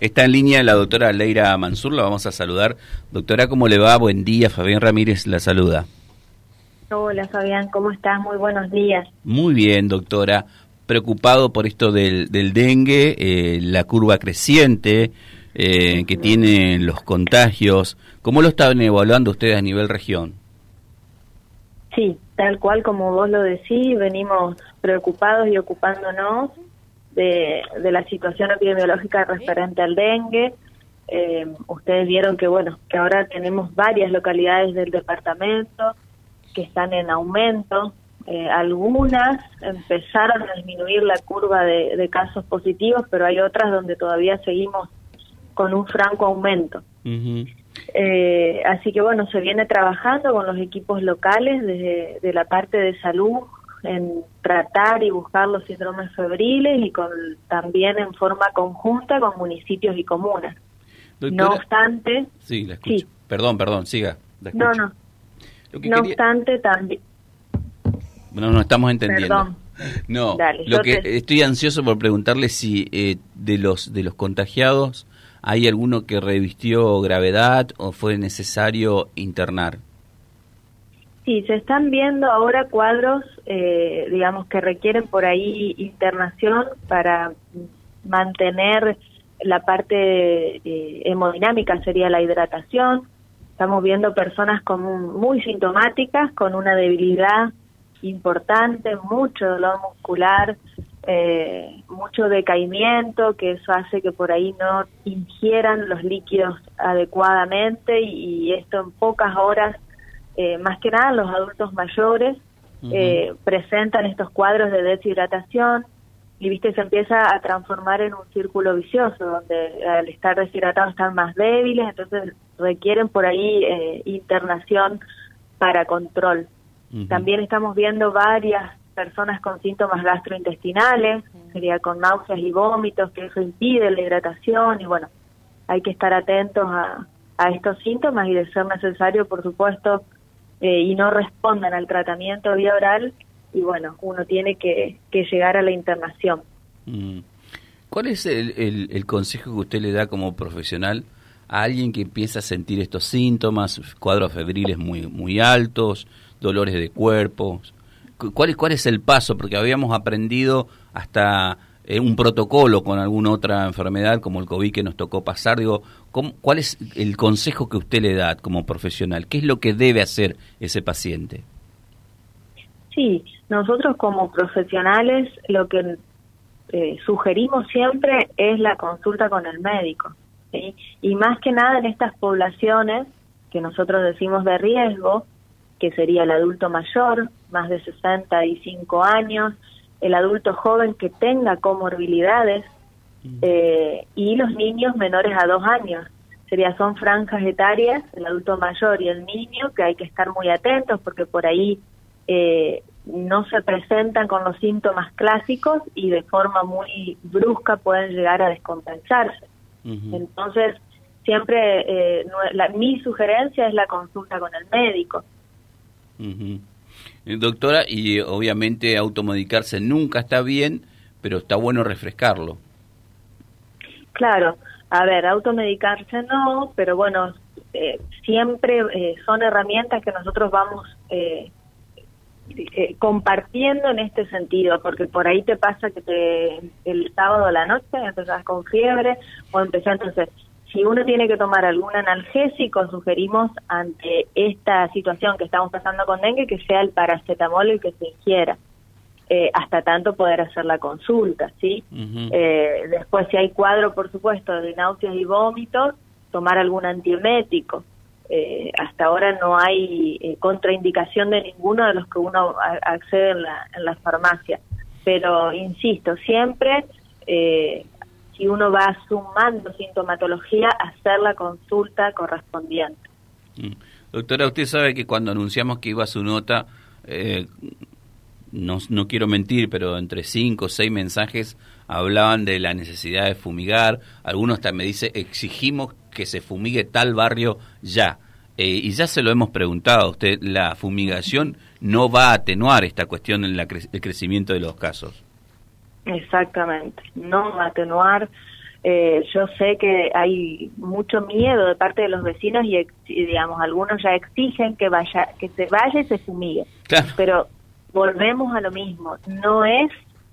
Está en línea la doctora Leira Mansur, la vamos a saludar. Doctora, ¿cómo le va? Buen día, Fabián Ramírez la saluda. Hola Fabián, ¿cómo estás? Muy buenos días. Muy bien, doctora. Preocupado por esto del, dengue, eh, la curva creciente eh, que tienen los contagios. ¿Cómo lo están evaluando ustedes a nivel región? Sí, tal cual como vos lo decís, venimos preocupados y ocupándonos de, la situación epidemiológica referente al dengue. Eh, ustedes vieron que, bueno, que ahora tenemos varias localidades del departamento que están en aumento. Eh, algunas empezaron a disminuir la curva de, casos positivos, pero hay otras donde todavía seguimos con un franco aumento. Eh, así que bueno, se viene trabajando con los equipos locales desde de la parte de salud en tratar y buscar los síndromes febriles y con también en forma conjunta con municipios y comunas. no obstante, sí, la escucho. Perdón, perdón, siga. no, no. no obstante, también. No, no estamos entendiendo. No, lo que estoy ansioso por preguntarle si eh, de los de los contagiados hay alguno que revistió gravedad o fue necesario internar. Sí, se están viendo ahora cuadros, eh, digamos, que requieren por ahí internación para mantener la parte eh, hemodinámica, sería la hidratación. Estamos viendo personas con muy sintomáticas, con una debilidad importante, mucho dolor muscular, eh, mucho decaimiento, que eso hace que por ahí no ingieran los líquidos adecuadamente y esto en pocas horas eh, más que nada los adultos mayores eh, presentan estos cuadros de deshidratación y viste se empieza a transformar en un círculo vicioso donde al estar deshidratados están más débiles entonces requieren por ahí eh, internación para control. También estamos viendo varias personas con síntomas gastrointestinales sería con náuseas y vómitos que eso impide la hidratación y bueno hay que estar atentos a, a estos síntomas y de ser necesario por supuesto eh, y no respondan al tratamiento vía oral y bueno, uno tiene que, llegar a la internación. Mm. ¿Cuál es el, consejo que usted le da como profesional a alguien que empieza a sentir estos síntomas, cuadros febriles muy, muy altos, dolores de cuerpo? ¿Cuál, ¿Cuál es el paso? Porque habíamos aprendido hasta eh, un protocolo con alguna otra enfermedad como el COVID que nos tocó pasar. Digo, ¿cuál es el consejo que usted le da como profesional? ¿Qué es lo que debe hacer ese paciente? Sí, nosotros como profesionales lo que eh, sugerimos siempre es la consulta con el médico. Y más que nada en estas poblaciones que nosotros decimos de riesgo, que sería el adulto mayor, más de 65 años, el adulto joven que tenga comorbilidades mm. eh, y los niños menores a dos años. Sería, son franjas etarias, el adulto mayor y el niño, que hay que estar muy atentos porque por ahí eh, no se presentan con los síntomas clásicos y de forma muy brusca pueden llegar a descompensarse. Entonces, siempre eh, la, mi sugerencia es la consulta con el médico. Doctora, y obviamente automedicarse nunca está bien, pero está bueno refrescarlo. Claro, a ver, automedicarse no, pero bueno, eh, siempre eh, son herramientas que nosotros vamos compartiendo en este sentido, porque por ahí te pasa que te, el sábado a la noche empezás con fiebre o empezás entonces si uno tiene que tomar algún analgésico, sugerimos ante esta situación que estamos pasando con dengue que sea el paracetamol el que se ingiera. Eh, hasta tanto poder hacer la consulta, ¿sí? Eh, después, si hay cuadro, por supuesto, de náuseas y vómitos, tomar algún antiemético. Eh, hasta ahora no hay contraindicación de ninguno de los que uno accede en la, en la farmacia. Pero, insisto, siempre si uno va sumando sintomatología, hacer la consulta correspondiente. Mm. Doctora, usted sabe que cuando anunciamos que iba su nota, eh, no, no, quiero mentir, pero entre cinco o seis mensajes hablaban de la necesidad de fumigar. Algunos también me dice exigimos que se fumigue tal barrio ya. Eh, y ya se lo hemos preguntado a usted, la fumigación no va a atenuar esta cuestión en el crecimiento de los casos. Exactamente, no atenuar. Eh, yo sé que hay mucho miedo de parte de los vecinos y, digamos algunos ya exigen que vaya que se vaya y se fumigue. Pero volvemos a lo mismo, no es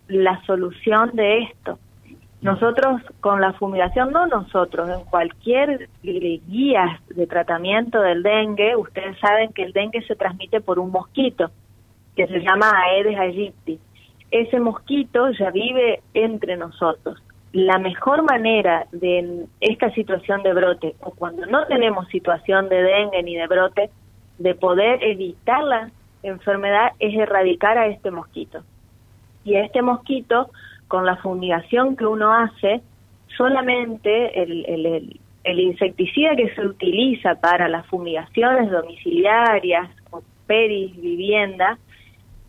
la solución de esto. Nosotros con la fumigación, no nosotros, en cualquier guía de tratamiento del dengue, ustedes saben que el dengue se transmite por un mosquito que se llama Aedes aegypti. Ese mosquito ya vive entre nosotros. La mejor manera de esta situación de brote, o cuando no tenemos situación de dengue ni de brote, de poder evitar la enfermedad es erradicar a este mosquito. Y a este mosquito con la fumigación que uno hace, solamente el, el, insecticida que se utiliza para las fumigaciones domiciliarias o peris, vivienda,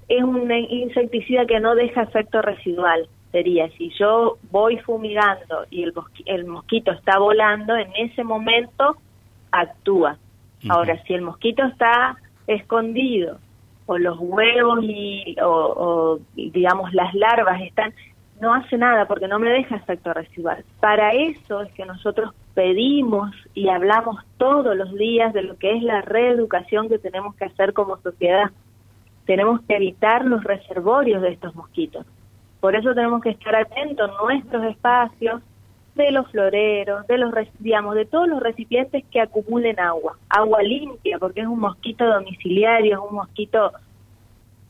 es un insecticida que no deja efecto residual. Sería, si yo voy fumigando y el, el mosquito está volando, en ese momento actúa. Ahora, si el mosquito está escondido o los huevos y, o digamos las larvas están no hace nada porque no me deja efecto residual. Para eso es que nosotros pedimos y hablamos todos los días de lo que es la reeducación que tenemos que hacer como sociedad. Tenemos que evitar los reservorios de estos mosquitos. Por eso tenemos que estar atentos a nuestros espacios, de los floreros, de los digamos, de todos los recipientes que acumulen agua, agua limpia, porque es un mosquito domiciliario, es un mosquito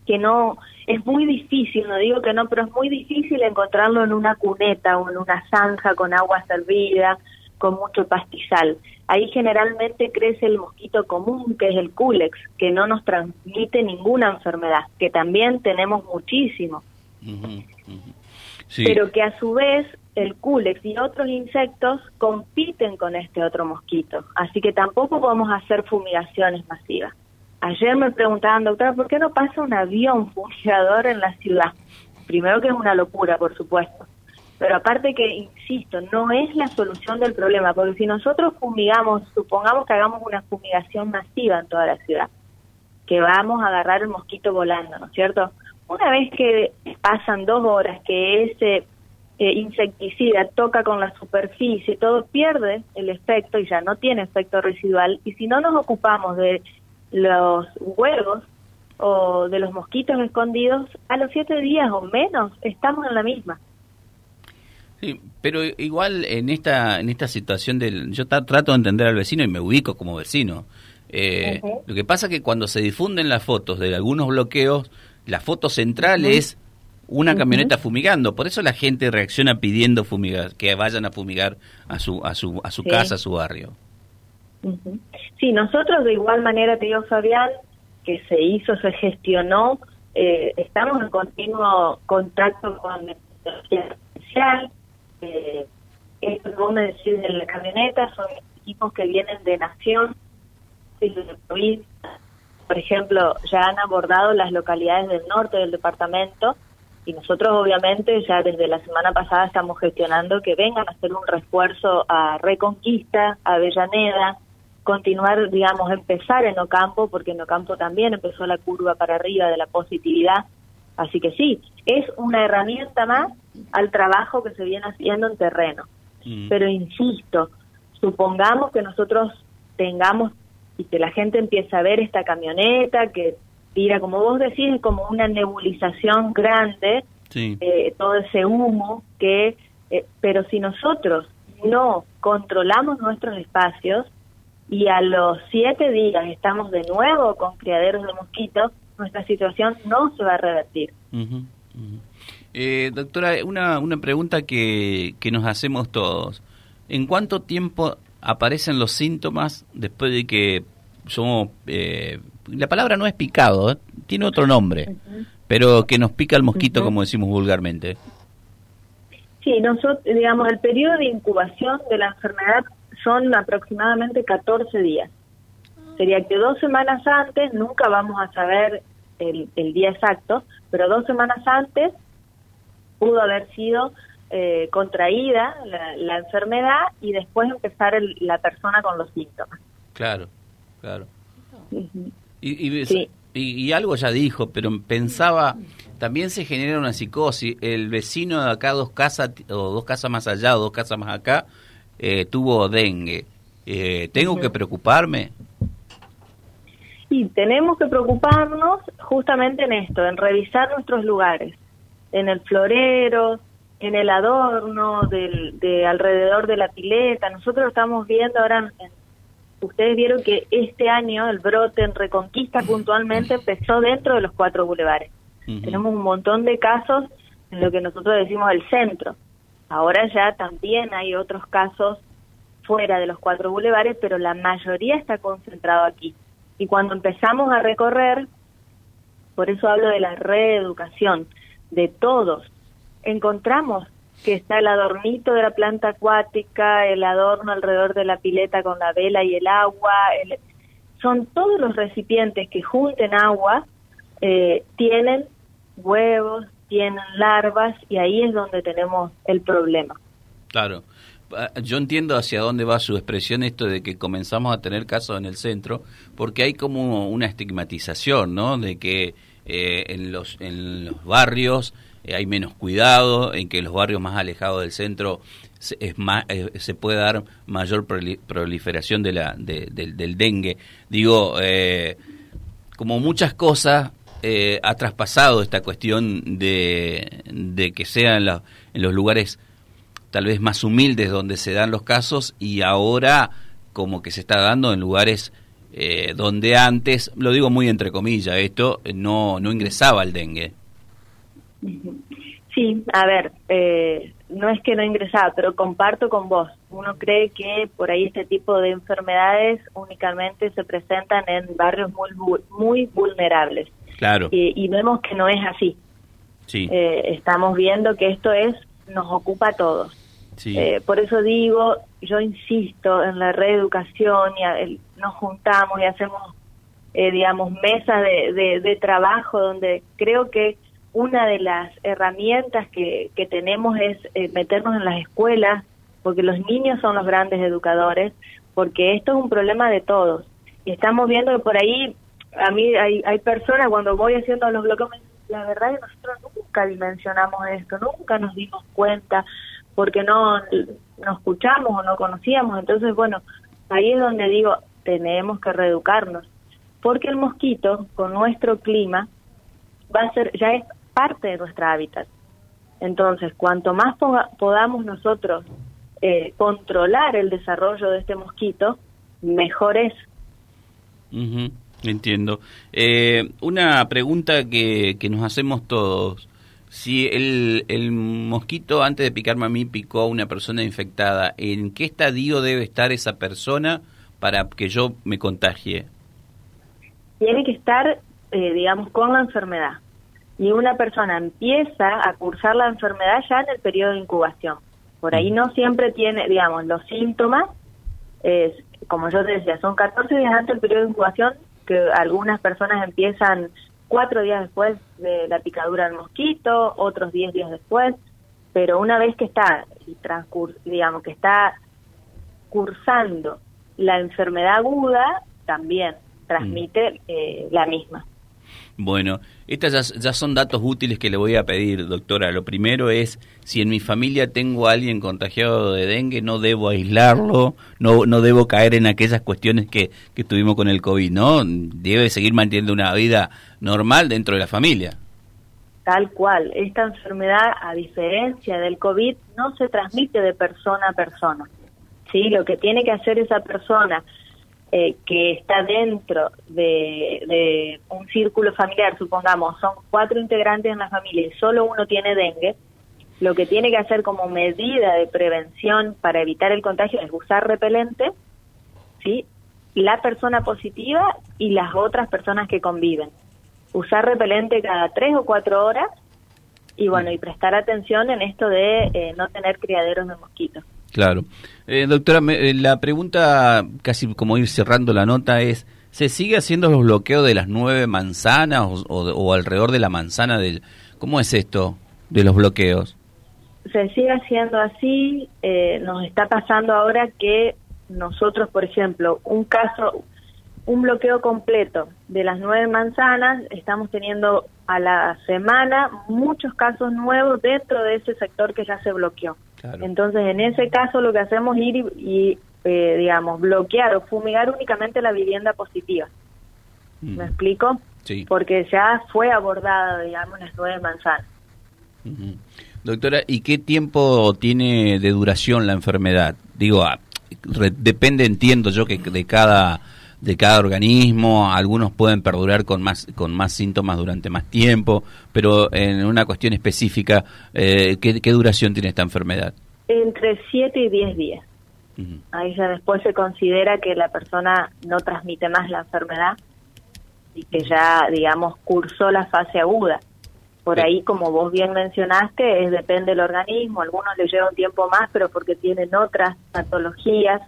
que no es muy difícil, no digo que no, pero es muy difícil encontrarlo en una cuneta o en una zanja con agua servida, con mucho pastizal. Ahí generalmente crece el mosquito común, que es el culex, que no nos transmite ninguna enfermedad, que también tenemos muchísimo. Pero que a su vez el culex y otros insectos compiten con este otro mosquito. Así que tampoco podemos hacer fumigaciones masivas. Ayer me preguntaban, doctora, ¿por qué no pasa un avión fumigador en la ciudad? Primero que es una locura, por supuesto. Pero aparte que, insisto, no es la solución del problema, porque si nosotros fumigamos, supongamos que hagamos una fumigación masiva en toda la ciudad, que vamos a agarrar el mosquito volando, ¿no es cierto? Una vez que pasan dos horas que ese eh, insecticida toca con la superficie, todo pierde el efecto y ya no tiene efecto residual. Y si no nos ocupamos de los huevos o de los mosquitos escondidos, a los siete días o menos estamos en la misma. Sí, pero igual en esta en esta situación del yo trato de entender al vecino y me ubico como vecino. Eh, lo que pasa es que cuando se difunden las fotos de algunos bloqueos, la foto central es una camioneta fumigando. Por eso la gente reacciona pidiendo fumigar, que vayan a fumigar a su a su a su casa, a su barrio. Sí, nosotros de igual manera, te digo Fabián, que se hizo, se gestionó, eh, estamos en continuo contacto con la. Eh, esto que me decís de la camioneta son equipos que vienen de Nación, de provincia. Por ejemplo, ya han abordado las localidades del norte del departamento y nosotros obviamente ya desde la semana pasada estamos gestionando que vengan a hacer un refuerzo a Reconquista, a Avellaneda, continuar, digamos, empezar en Ocampo, porque en Ocampo también empezó la curva para arriba de la positividad. Así que sí, es una herramienta más al trabajo que se viene haciendo en terreno. Mm. Pero insisto, supongamos que nosotros tengamos y que la gente empiece a ver esta camioneta que tira, como vos decís, es como una nebulización grande, eh, todo ese humo que, eh, pero si nosotros no controlamos nuestros espacios, y a los siete días estamos de nuevo con criaderos de mosquitos, nuestra situación no se va a revertir. Eh, doctora, una, una pregunta que, que nos hacemos todos. ¿En cuánto tiempo aparecen los síntomas después de que somos... Eh, la palabra no es picado, ¿eh? tiene otro nombre, pero que nos pica el mosquito, como decimos vulgarmente. Sí, nosotros, digamos, el periodo de incubación de la enfermedad son aproximadamente 14 días. Sería que dos semanas antes, nunca vamos a saber el, día exacto, pero dos semanas antes pudo haber sido eh, contraída la, enfermedad y después empezar la persona con los síntomas. Claro, claro. y, Y, algo ya dijo, pero pensaba, también se genera una psicosis. El vecino de acá, dos casas, o dos casas más allá, o dos casas más acá, eh, tuvo dengue. Eh, ¿Tengo que preocuparme? Sí, tenemos que preocuparnos justamente en esto, en revisar nuestros lugares, en el florero, en el adorno, del, de alrededor de la pileta. Nosotros estamos viendo ahora, ustedes vieron que este año el brote en Reconquista puntualmente empezó dentro de los cuatro bulevares. Tenemos un montón de casos en lo que nosotros decimos el centro. Ahora ya también hay otros casos fuera de los cuatro bulevares, pero la mayoría está concentrado aquí. Y cuando empezamos a recorrer, por eso hablo de la reeducación, de todos, encontramos que está el adornito de la planta acuática, el adorno alrededor de la pileta con la vela y el agua, son todos los recipientes que junten agua, eh, tienen huevos, tienen larvas y ahí es donde tenemos el problema. Claro. Ah, yo entiendo hacia dónde va su expresión esto de que comenzamos a tener casos en el centro, porque hay como una estigmatización, ¿no? De que eh, en, los, en los barrios eh, hay menos cuidado, en que los barrios más alejados del centro se, es más, eh, se puede dar mayor proliferación de la, del dengue. Digo, como muchas cosas, ha traspasado esta cuestión de, de que sean en los lugares tal vez más humildes donde se dan los casos y ahora como que se está dando en lugares donde antes, lo digo muy entre comillas, esto no, no ingresaba el dengue. Sí, a ver, eh, no es que no ingresaba, pero comparto con vos. Uno cree que por ahí este tipo de enfermedades únicamente se presentan en barrios muy, muy vulnerables. Claro. y vemos que no es así. Sí. Eh, estamos viendo que esto es nos ocupa a todos. Eh, por eso digo, yo insisto en la reeducación y nos juntamos y hacemos, digamos, mesas de, de trabajo donde creo que una de las herramientas que, que tenemos es eh, meternos en las escuelas, porque los niños son los grandes educadores, porque esto es un problema de todos. Y estamos viendo que por ahí, a mí hay, hay personas cuando voy haciendo los bloques, la verdad es que nosotros nunca dimensionamos esto, nunca nos dimos cuenta, porque no, no escuchamos o no conocíamos. Entonces, bueno, ahí es donde digo, tenemos que reeducarnos, porque el mosquito, con nuestro clima, va a ser, ya es parte de nuestra hábitat. Entonces, cuanto más podamos nosotros eh, controlar el desarrollo de este mosquito, mejor es. entiendo. Eh, una pregunta que, que nos hacemos todos. Si el, el mosquito antes de picarme a mí picó a una persona infectada, ¿en qué estadio debe estar esa persona para que yo me contagie? Tiene que estar, eh, digamos, con la enfermedad y una persona empieza a cursar la enfermedad ya en el periodo de incubación. Por ahí no siempre tiene, digamos, los síntomas, es, como yo te decía, son 14 días antes del periodo de incubación, que algunas personas empiezan cuatro días después de la picadura del mosquito, otros 10 días después, pero una vez que está, digamos, que está cursando la enfermedad aguda, también transmite mm. eh, la misma. Bueno, estas ya, son datos útiles que le voy a pedir, doctora. Lo primero es, si en mi familia tengo a alguien contagiado de dengue, no debo aislarlo, no, no debo caer en aquellas cuestiones que, que tuvimos con el COVID, ¿no? Debe seguir manteniendo una vida normal dentro de la familia. Tal cual, esta enfermedad, a diferencia del COVID, no se transmite de persona a persona. ¿sí? Lo que tiene que hacer esa persona eh, que está dentro de, un círculo familiar, supongamos, son cuatro integrantes en la familia y solo uno tiene dengue, lo que tiene que hacer como medida de prevención para evitar el contagio es usar repelente, ¿sí? La persona positiva y las otras personas que conviven. Usar repelente cada tres o cuatro horas y bueno, y prestar atención en esto de eh, no tener criaderos de mosquitos. Claro. Eh, doctora, eh, la pregunta, casi como ir cerrando la nota, es, ¿se sigue haciendo los bloqueos de las nueve manzanas o, alrededor de la manzana? del ¿Cómo es esto de los bloqueos? Se sigue haciendo así. Eh, nos está pasando ahora que nosotros, por ejemplo, un caso, un bloqueo completo de las nueve manzanas, estamos teniendo a la semana muchos casos nuevos dentro de ese sector que ya se bloqueó. Entonces, en ese caso lo que hacemos es ir y, eh, digamos, bloquear o fumigar únicamente la vivienda positiva. ¿Me explico? Sí. Porque ya fue abordada, digamos, las nueve manzanas. Doctora, ¿y qué tiempo tiene de duración la enfermedad? Digo, ah, depende, entiendo yo, que de cada de cada organismo, algunos pueden perdurar con más con más síntomas durante más tiempo, pero en una cuestión específica, eh, ¿qué, duración tiene esta enfermedad? Entre 7 y 10 días. Ahí ya después se considera que la persona no transmite más la enfermedad y que ya, digamos, cursó la fase aguda. Por ahí, como vos bien mencionaste, es, depende del organismo. Algunos le lleva un tiempo más, pero porque tienen otras patologías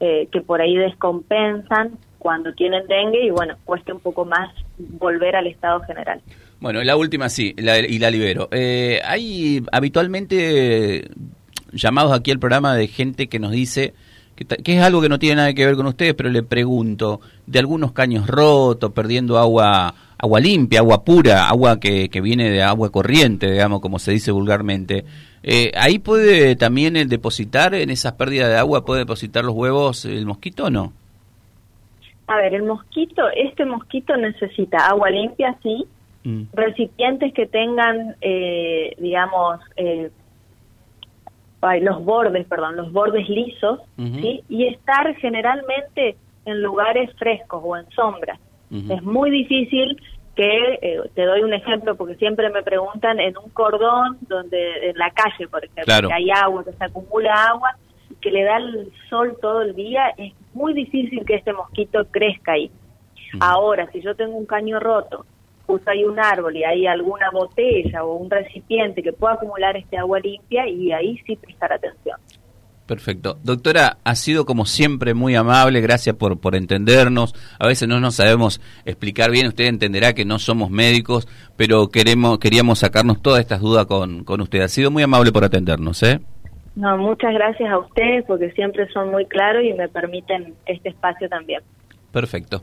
eh, que por ahí descompensan cuando tienen dengue y bueno, cuesta un poco más volver al estado general. Bueno, la última sí, y la libero. Eh, hay habitualmente llamados aquí al programa de gente que nos dice que, que, es algo que no tiene nada que ver con ustedes, pero le pregunto, de algunos caños rotos, perdiendo agua agua limpia, agua pura, agua que, que viene de agua corriente, digamos, como se dice vulgarmente. Eh, ¿Ahí puede también el depositar, en esas pérdidas de agua, puede depositar los huevos el mosquito o no? A ver, el mosquito, este mosquito necesita agua limpia, sí, mm. recipientes que tengan, eh, digamos, eh, los bordes, perdón, los bordes lisos, ¿sí? Y estar generalmente en lugares frescos o en sombra. Es muy difícil que, eh, te doy un ejemplo porque siempre me preguntan, en un cordón donde, en la calle, por ejemplo, que hay agua, que se acumula agua, que le da el sol todo el día, es muy difícil que este mosquito crezca ahí. Ahora, si yo tengo un caño roto, justo hay un árbol y hay alguna botella o un recipiente que pueda acumular este agua limpia, y ahí sí prestar atención. Perfecto. Doctora, ha sido como siempre muy amable, gracias por, por entendernos. A veces no nos sabemos explicar bien, usted entenderá que no somos médicos, pero queremos, queríamos sacarnos todas estas dudas con, con usted. Ha sido muy amable por atendernos, ¿eh? No, muchas gracias a ustedes porque siempre son muy claros y me permiten este espacio también. Perfecto